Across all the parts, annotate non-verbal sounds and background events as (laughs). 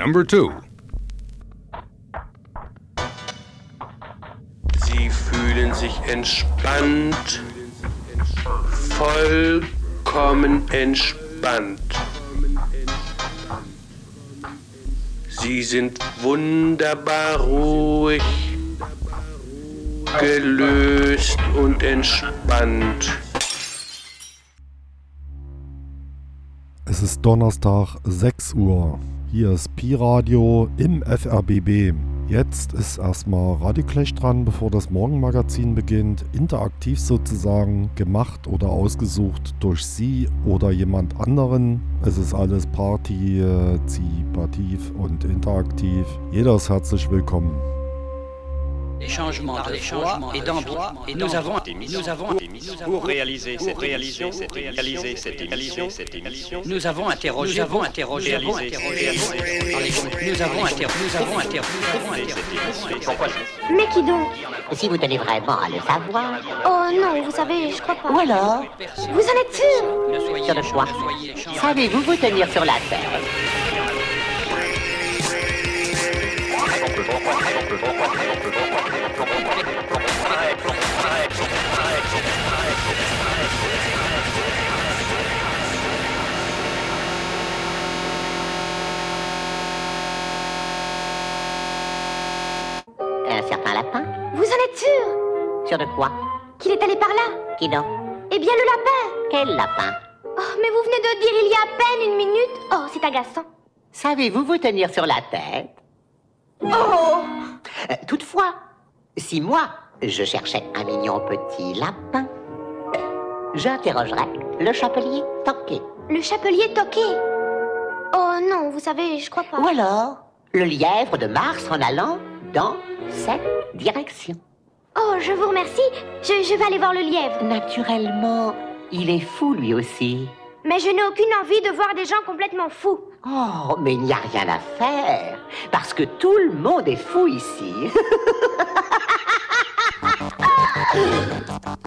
Number two. Sie fühlen sich entspannt, vollkommen entspannt. Sie sind wunderbar ruhig, gelöst und entspannt. Es ist Donnerstag 6 Uhr. Hier ist Pi-Radio im FRBB. Jetzt ist erstmal Radioclash dran, bevor das Morgenmagazin beginnt. Interaktiv sozusagen, gemacht oder ausgesucht durch Sie oder jemand anderen. Es ist alles partizipativ und interaktiv. Jeder ist herzlich willkommen. Les changements de voix et d'endroit et nous avons nous avons pour réaliser cette réaliser cette réaliser cette émission cette émission. nous avons interrogé nous avons interrogé nous avons interrogé. nous avons interrogé mais qui donc? Si vous tenez vraiment à le savoir. oh non vous savez je crois pas. Ou alors vous en êtes sûr? Sur le choix. savez-vous vous tenir sur la terre? Un certain lapin. Vous en êtes sûr? Sûr de quoi? Qu'il est allé par là? Qui donc? Eh bien le lapin. Quel lapin? Oh, mais vous venez de dire il y a à peine une minute. Oh, c'est agaçant. Savez-vous vous tenir sur la tête? Oh! Euh, Toutefois, si moi, je cherchais un mignon petit lapin, j'interrogerais le chapelier Toqué. Le chapelier toqué Oh non, vous savez, je crois pas. Ou alors, le lièvre de Mars en allant dans cette direction. Oh, je vous remercie. Je, je vais aller voir le lièvre. Naturellement, il est fou lui aussi. Mais je n'ai aucune envie de voir des gens complètement fous. Oh, mais il n'y a rien à faire, parce que tout le monde est fou ici.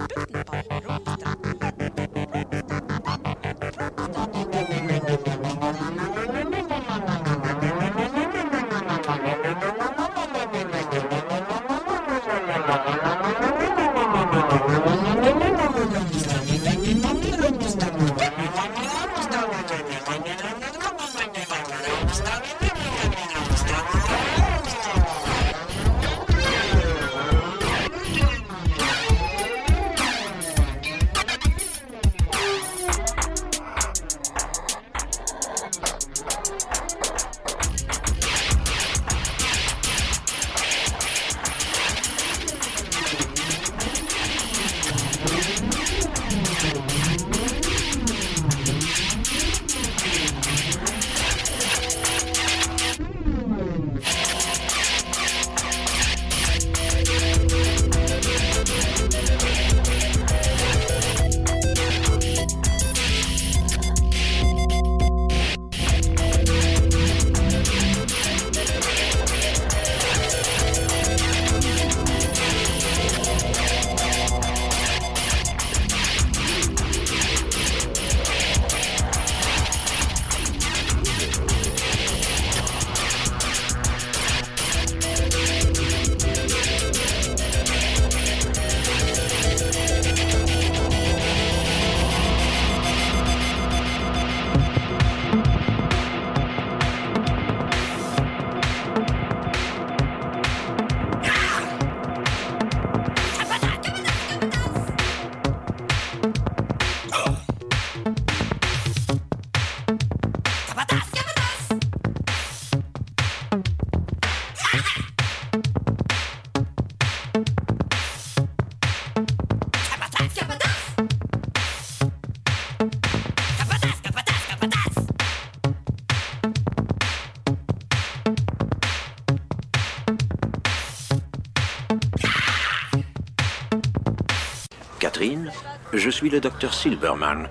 (laughs) suis le docteur Silverman.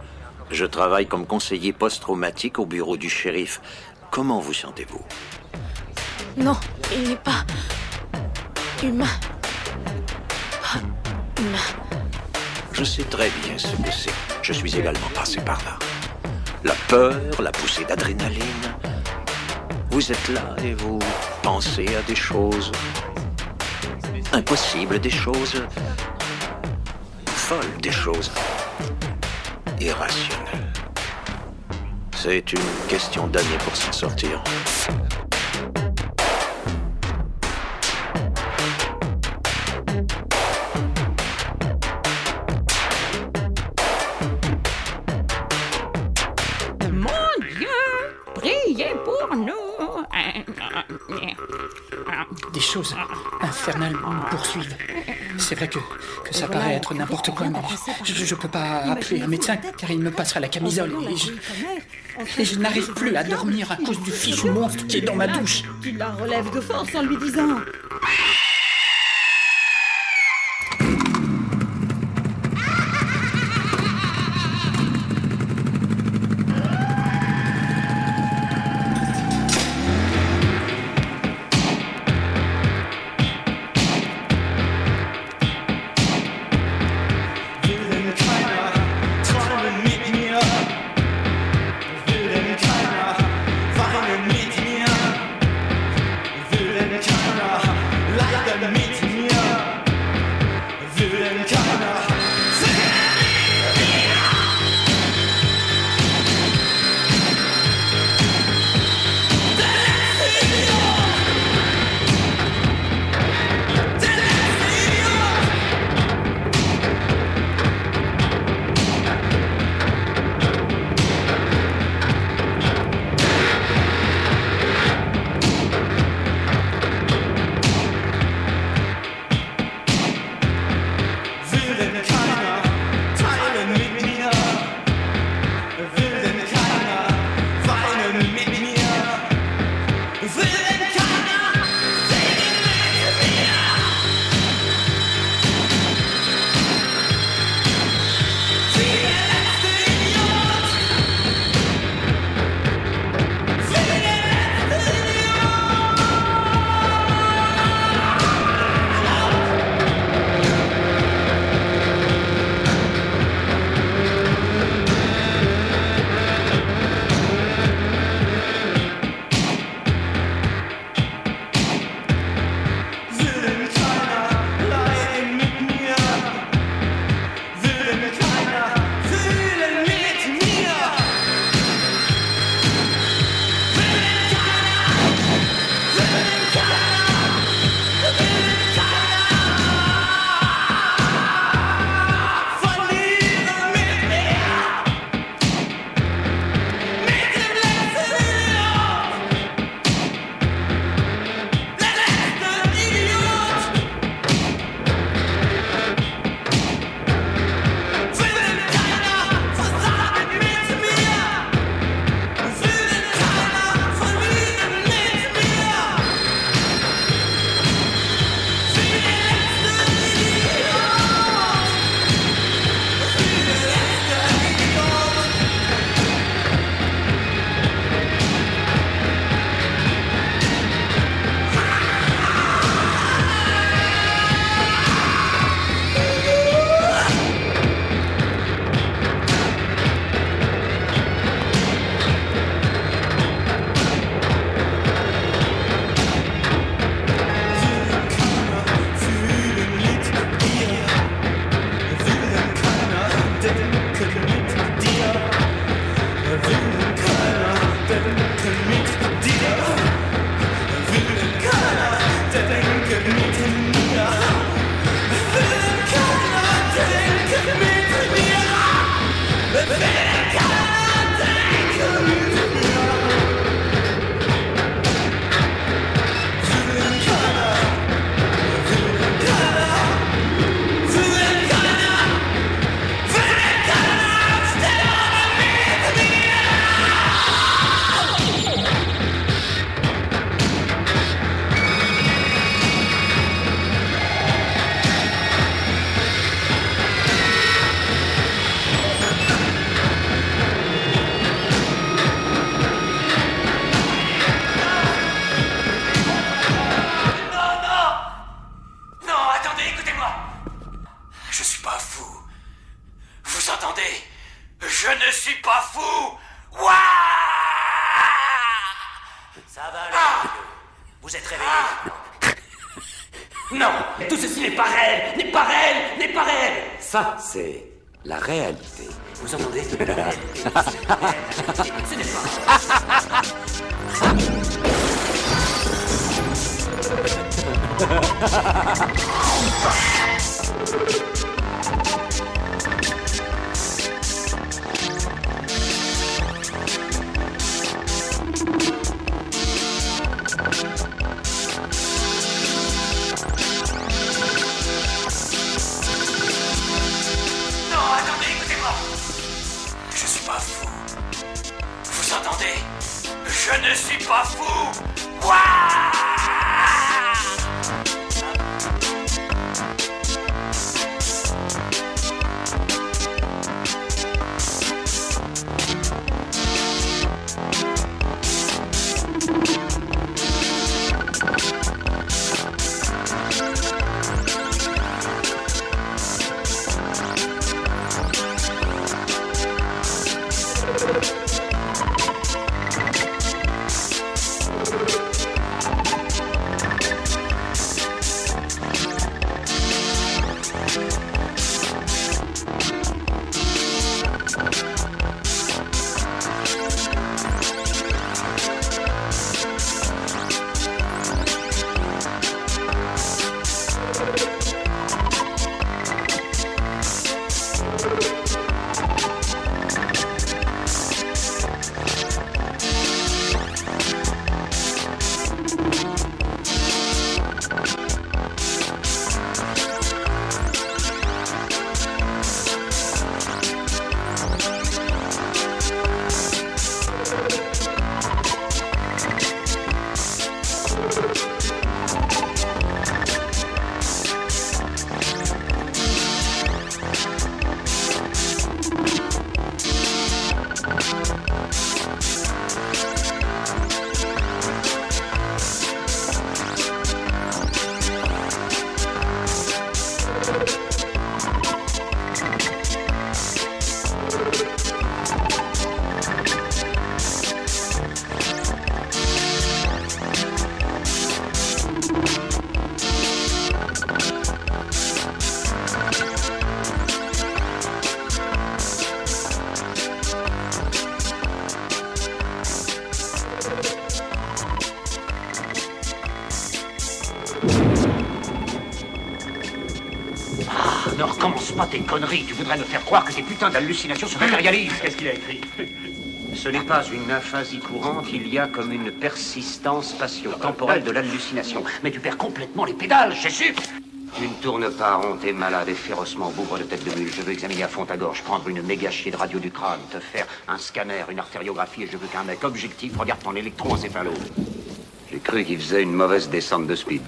Je travaille comme conseiller post-traumatique au bureau du shérif. Comment vous sentez-vous? Non, il n'est pas humain. Pas humain. Je sais très bien ce que c'est. Je suis également passé par là. La peur, la poussée d'adrénaline. Vous êtes là et vous pensez à des choses impossibles, des choses folles, des choses irrationnelles. C'est une question d'années pour s'en sortir. C'est vrai que, ça paraît être n'importe quoi, mais je, je peux pas appeler un médecin car il me passera la camisole et je, n'arrive plus à dormir à cause du fichu monstre qui est dans ma douche. Tu la relèves de force en lui disant d'hallucinations se matérialisent. Qu'est-ce qu'il a écrit? Ce n'est pas une aphasie courante, il y a comme une persistance spatio-temporelle de l'hallucination. Mais tu perds complètement les pédales, j'ai su Tu ne tournes pas rond, t'es malade et férocement bougre de tête de mule. Je veux examiner à fond ta gorge, prendre une méga chier de radio du crâne, te faire un scanner, une artériographie, et je veux qu'un mec objectif regarde ton électroencéphalo. J'ai cru qu'il faisait une mauvaise descente de speed.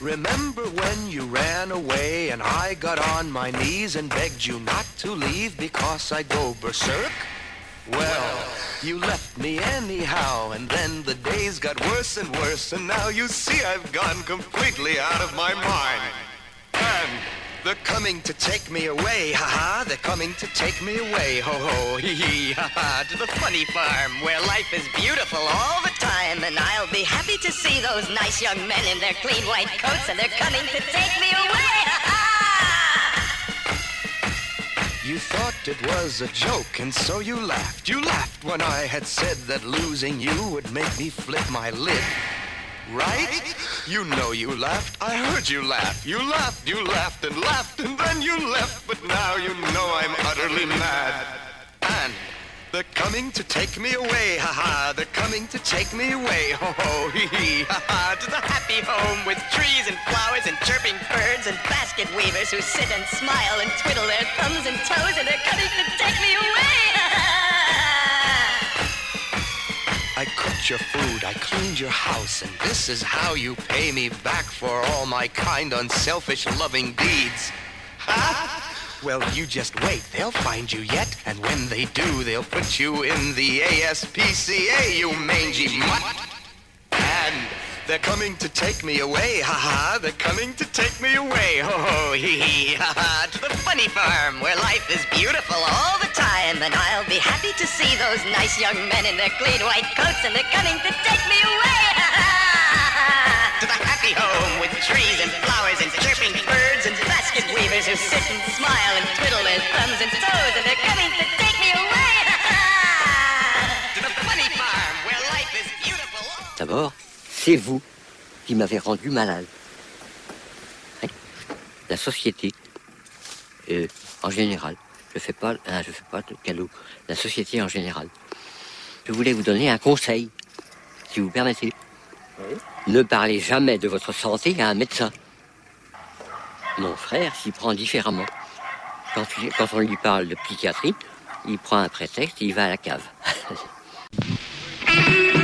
Remember when you ran away and I got on my knees and begged you not to leave because I go berserk? Well, you left me anyhow, and then the days got worse and worse, and now you see I've gone completely out of my mind. Coming to take me away, ha-ha, they're coming to take me away, ho-ho, hee-hee, ha-ha, to the funny farm where life is beautiful all the time, and I'll be happy to see those nice young men in their clean white coats, and they're coming to take me away, ha-ha! You thought it was a joke, and so you laughed. You laughed when I had said that losing you would make me flip my lid. Right? You know you laughed. I heard you laugh. You laughed, you laughed and laughed, and then you left. But now you know I'm utterly mad. And they're coming to take me away, ha-ha. They're coming to take me away, ho-ho, hee-hee, ha-ha. To the happy home with trees and flowers and chirping birds and basket weavers who sit and smile and twiddle their thumbs and toes, and they're coming to take me away, I cooked your food, I cleaned your house, and this is how you pay me back for all my kind, unselfish, loving deeds. Ha? Well, you just wait, they'll find you yet, and when they do, they'll put you in the ASPCA, you mangy mutt. They're coming to take me away, ha-ha, they're coming to take me away, ho-ho, hee-hee, ha-ha, to the funny farm where life is beautiful all the time, and I'll be happy to see those nice young men in their clean white coats, and they're coming to take me away, ha-ha, to the happy home with trees and flowers and chirping birds and basket weavers who sit and smile and twiddle their thumbs and toes, and they're coming to take me away, ha-ha, to the funny farm where life is beautiful. D'abord, c'est vous qui m'avez rendu malade. La société, euh, en général, je fais pas, hein, je fais pas de cadeau. La société en général. Je voulais vous donner un conseil, si vous permettez. Ne parlez jamais de votre santé à un médecin. Mon frère s'y prend différemment. Quand, quand on lui parle de psychiatrie, il prend un prétexte et il va à la cave. (laughs)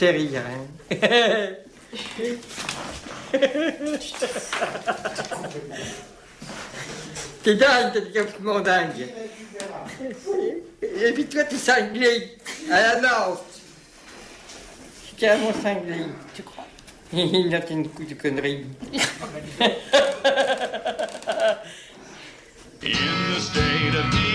C'est rien. Hein. (laughs) t'es dingue, t'es complètement dingue. Et puis toi, t'es cinglé. Ah, à la lance. Je suis carrément cinglé. Tu crois? (laughs) Il a une coup de connerie. (laughs) In the state of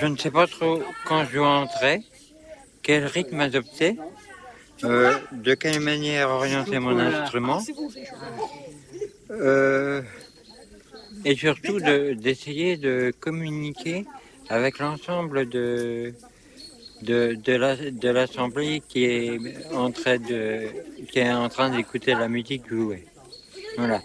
je ne sais pas trop quand je dois entrer, quel rythme adopter, euh, de quelle manière orienter mon instrument, euh, et surtout d'essayer de, communiquer avec l'ensemble de, de, l'assemblée qui est en train d'écouter la musique jouée. Voilà.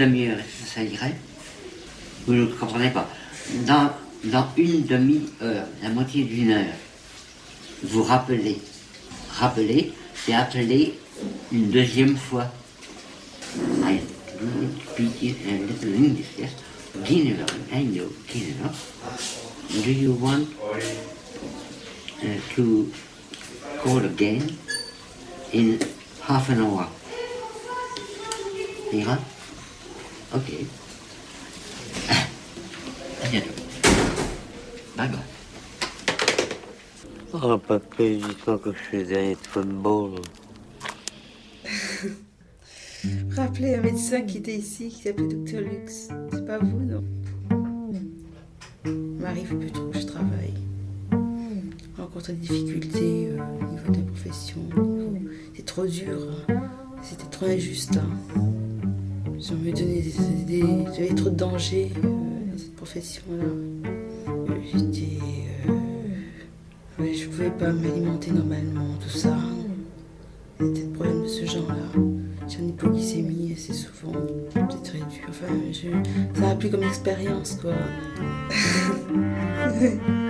Demi-heure, que ça irait Vous ne comprenez pas. Dans, dans une demi-heure, la moitié d'une heure, vous rappelez. Rappelez, c'est appeler une deuxième fois. Do you want uh, to call again in half an hour? Ok. À bientôt. Bye bye. Oh, papa, dis-toi que je faisais un football. (laughs) Rappelez un médecin qui était ici, qui s'appelait Docteur Lux. C'est pas vous, non? Il m'arrive plus trop, je travaille. Je rencontre des difficultés euh, au niveau de la profession. niveau- C'est trop dur. hein. C'était trop injuste. hein. J'avais trop de dangers euh, dans cette profession-là. Euh, J'étais. euh, je pouvais pas m'alimenter normalement, tout ça. C'était des problèmes de ce genre-là. J'ai une hypoglycémie assez souvent. C'est très dur. Enfin, je... ça a plus comme expérience, quoi. (laughs)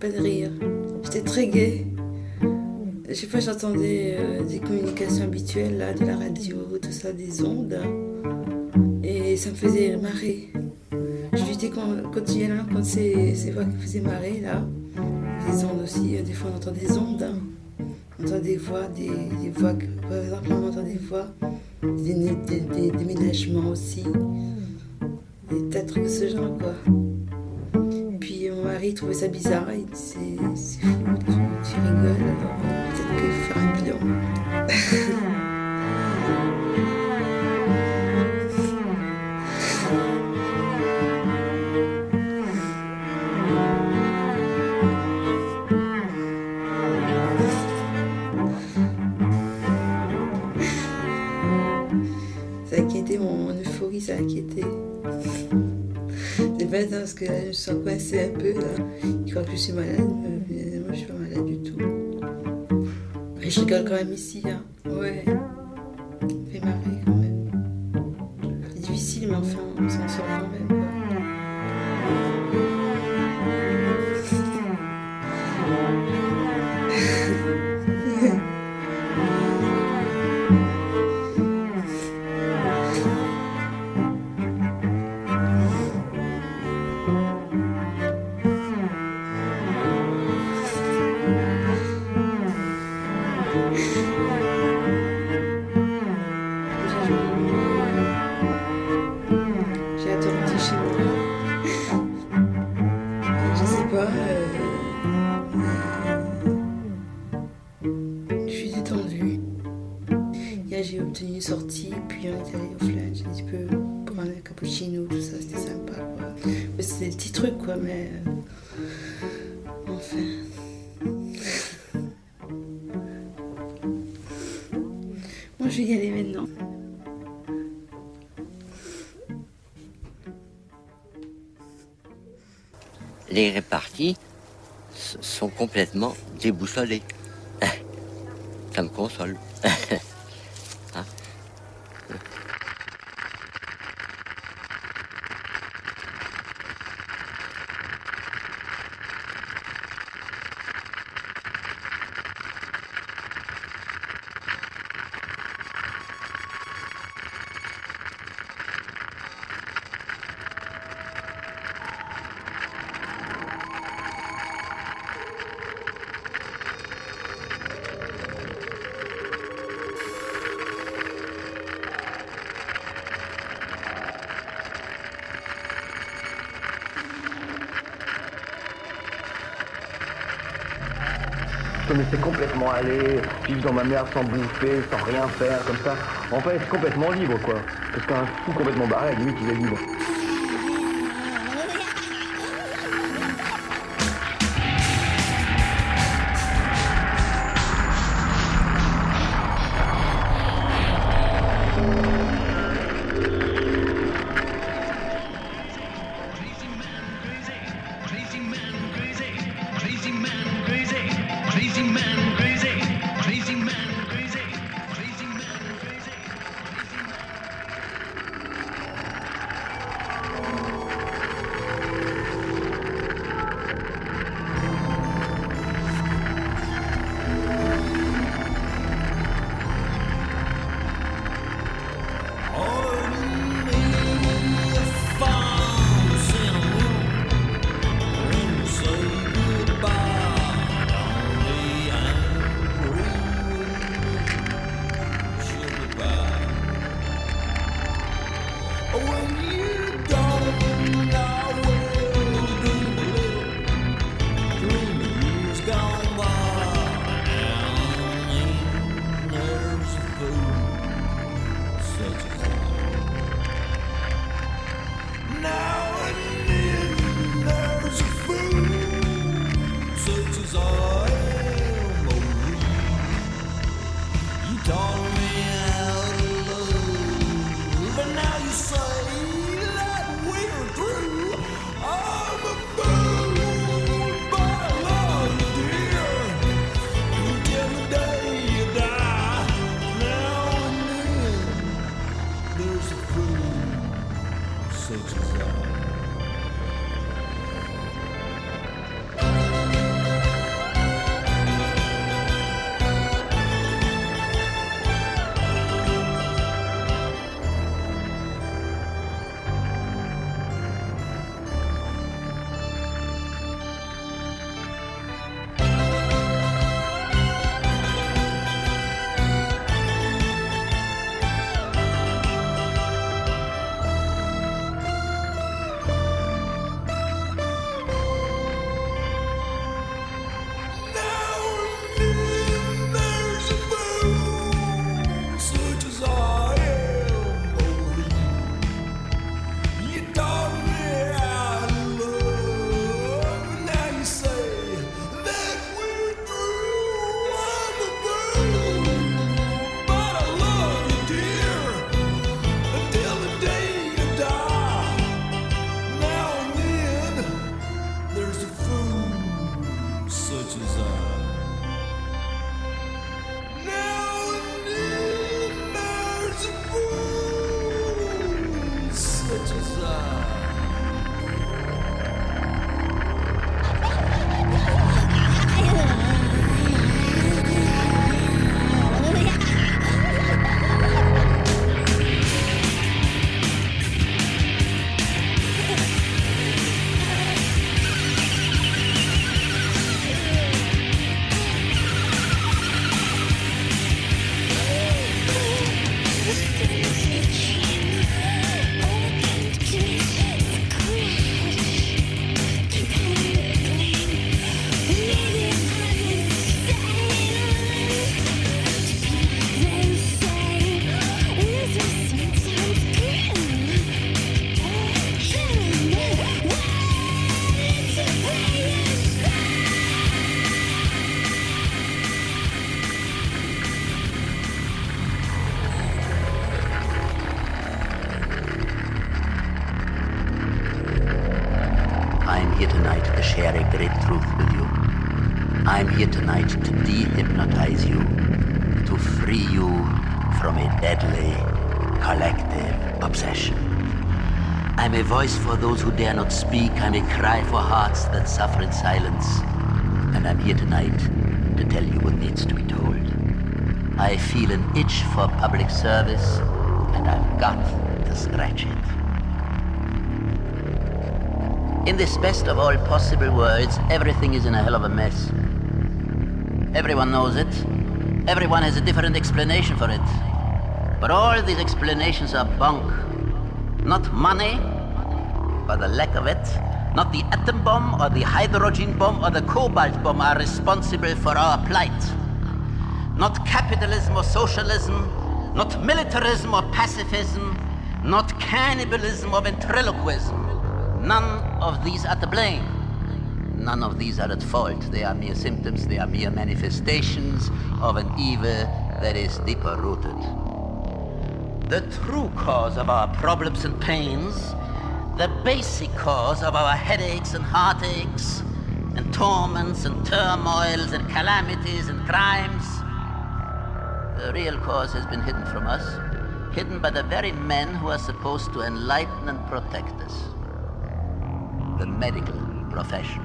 pas de rire. J'étais très gaie. Je sais pas, j'entendais euh, des communications habituelles là, de la radio, tout ça, des ondes. Et ça me faisait marrer. Je luttais con- continuellement contre ces, ces voix qui me faisaient marrer là. Les ondes aussi, euh, des fois on entend des ondes. hein. On entend des voix, des, des voix, que- par exemple on entend des voix, des, des, des déménagements aussi. Des tas de de ce genre quoi. Mari trouvait ça bizarre, il dit c'est fou, tu, rigoles, peut-être qu'il faut faire un bilan. Ça a inquiété mon, euphorie, ça a inquiété. Bête hein, parce que je me sens coincée un peu. Là. Je crois que je suis malade, mais moi je suis pas malade du tout. Mais je rigole quand même ici. Hein. Ouais. Les répartis s- sont complètement déboussolés. (laughs) Ça me console. (laughs) aller, vivre dans ma merde sans bouffer, sans rien faire, comme ça. En fait, complètement libre, quoi. Parce qu'un fou complètement barré, à la limite, il est libre. Who dare not speak. I may cry for hearts that suffer in silence. And I'm here tonight to tell you what needs to be told. I feel an itch for public service, and I've got to scratch it. In this best of all possible worlds, everything is in a hell of a mess. Everyone knows it. Everyone has a different explanation for it. But all these explanations are bunk. Not money, but the lack of it, Not the atom bomb or the hydrogen bomb or the cobalt bomb are responsible for our plight. Not capitalism or socialism, not militarism or pacifism, not cannibalism or ventriloquism. None of these are to blame. None of these are at fault. They are mere symptoms, they are mere manifestations of an evil that is deeper rooted. The true cause of our problems and pains, the basic cause of our headaches and heartaches, and torments and turmoils and calamities and crimes, the real cause has been hidden from us, hidden by the very men who are supposed to enlighten and protect us the medical profession.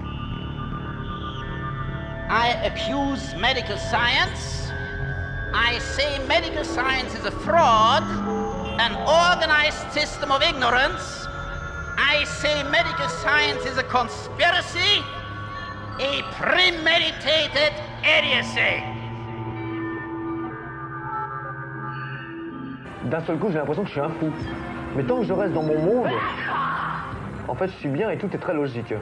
I accuse medical science. I say medical science is a fraud, an organized system of ignorance. I say medical science is a conspiracy, a premeditated idiocy. D'un seul coup, j'ai l'impression que je suis un fou. Mais tant que je reste dans mon monde, en fait, je suis bien et tout est très logique.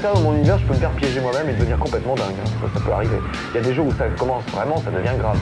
l'intérieur de mon univers, je peux me faire piéger moi-même et devenir complètement dingue. Ça, peut arriver. Il y a des jours où ça commence vraiment, ça devient grave.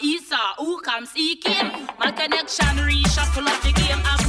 Esau, who comes, he came. My connection reshuffle up the game. I've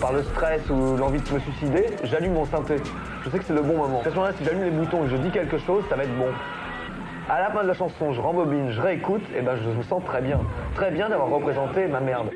par le stress ou l'envie de me suicider, j'allume mon synthé. Je sais que c'est le bon moment. À ce moment-là, si j'allume les boutons et que je dis quelque chose, ça va être bon. À la fin de la chanson, je rembobine, je réécoute, et ben je me sens très bien. Très bien d'avoir représenté ma merde.